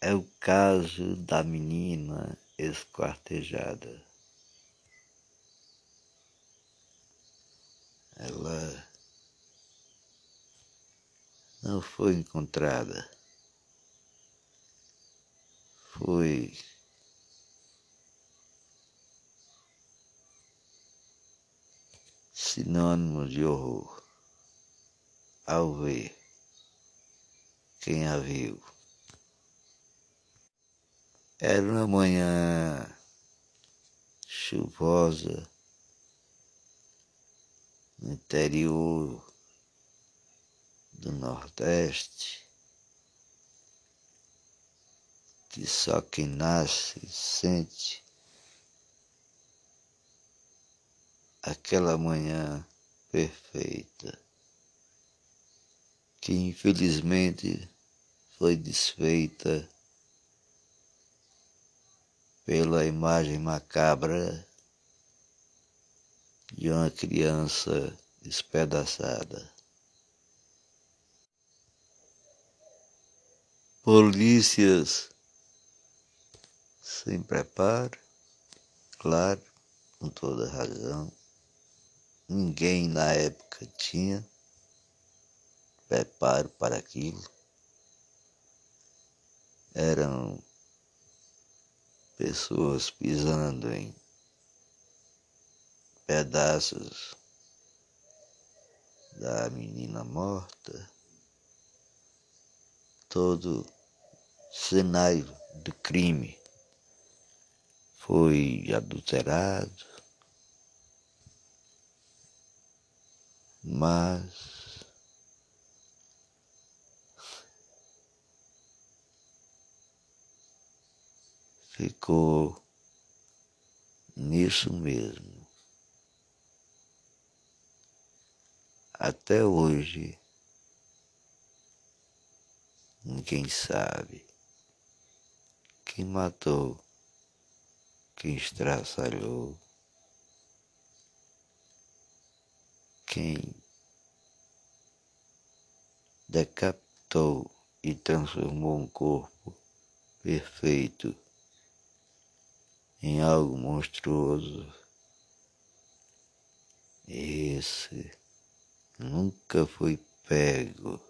é o caso da menina esquartejada. Ela não foi encontrada. Foi sinônimo de horror ao ver quem a viu. Era uma manhã chuvosa no interior do Nordeste, que só quem nasce sente aquela manhã perfeita, que infelizmente foi desfeita pela imagem macabra de uma criança despedaçada. Polícias sem preparo, claro, com toda razão. Ninguém na época tinha preparo para aquilo. Eram pessoas pisando em pedaços da menina morta, todo cenário de crime foi adulterado, mas ficou nisso mesmo. Até hoje, ninguém sabe quem matou, quem estraçalhou, quem decapitou e transformou um corpo perfeito em algo monstruoso. Esse nunca foi pego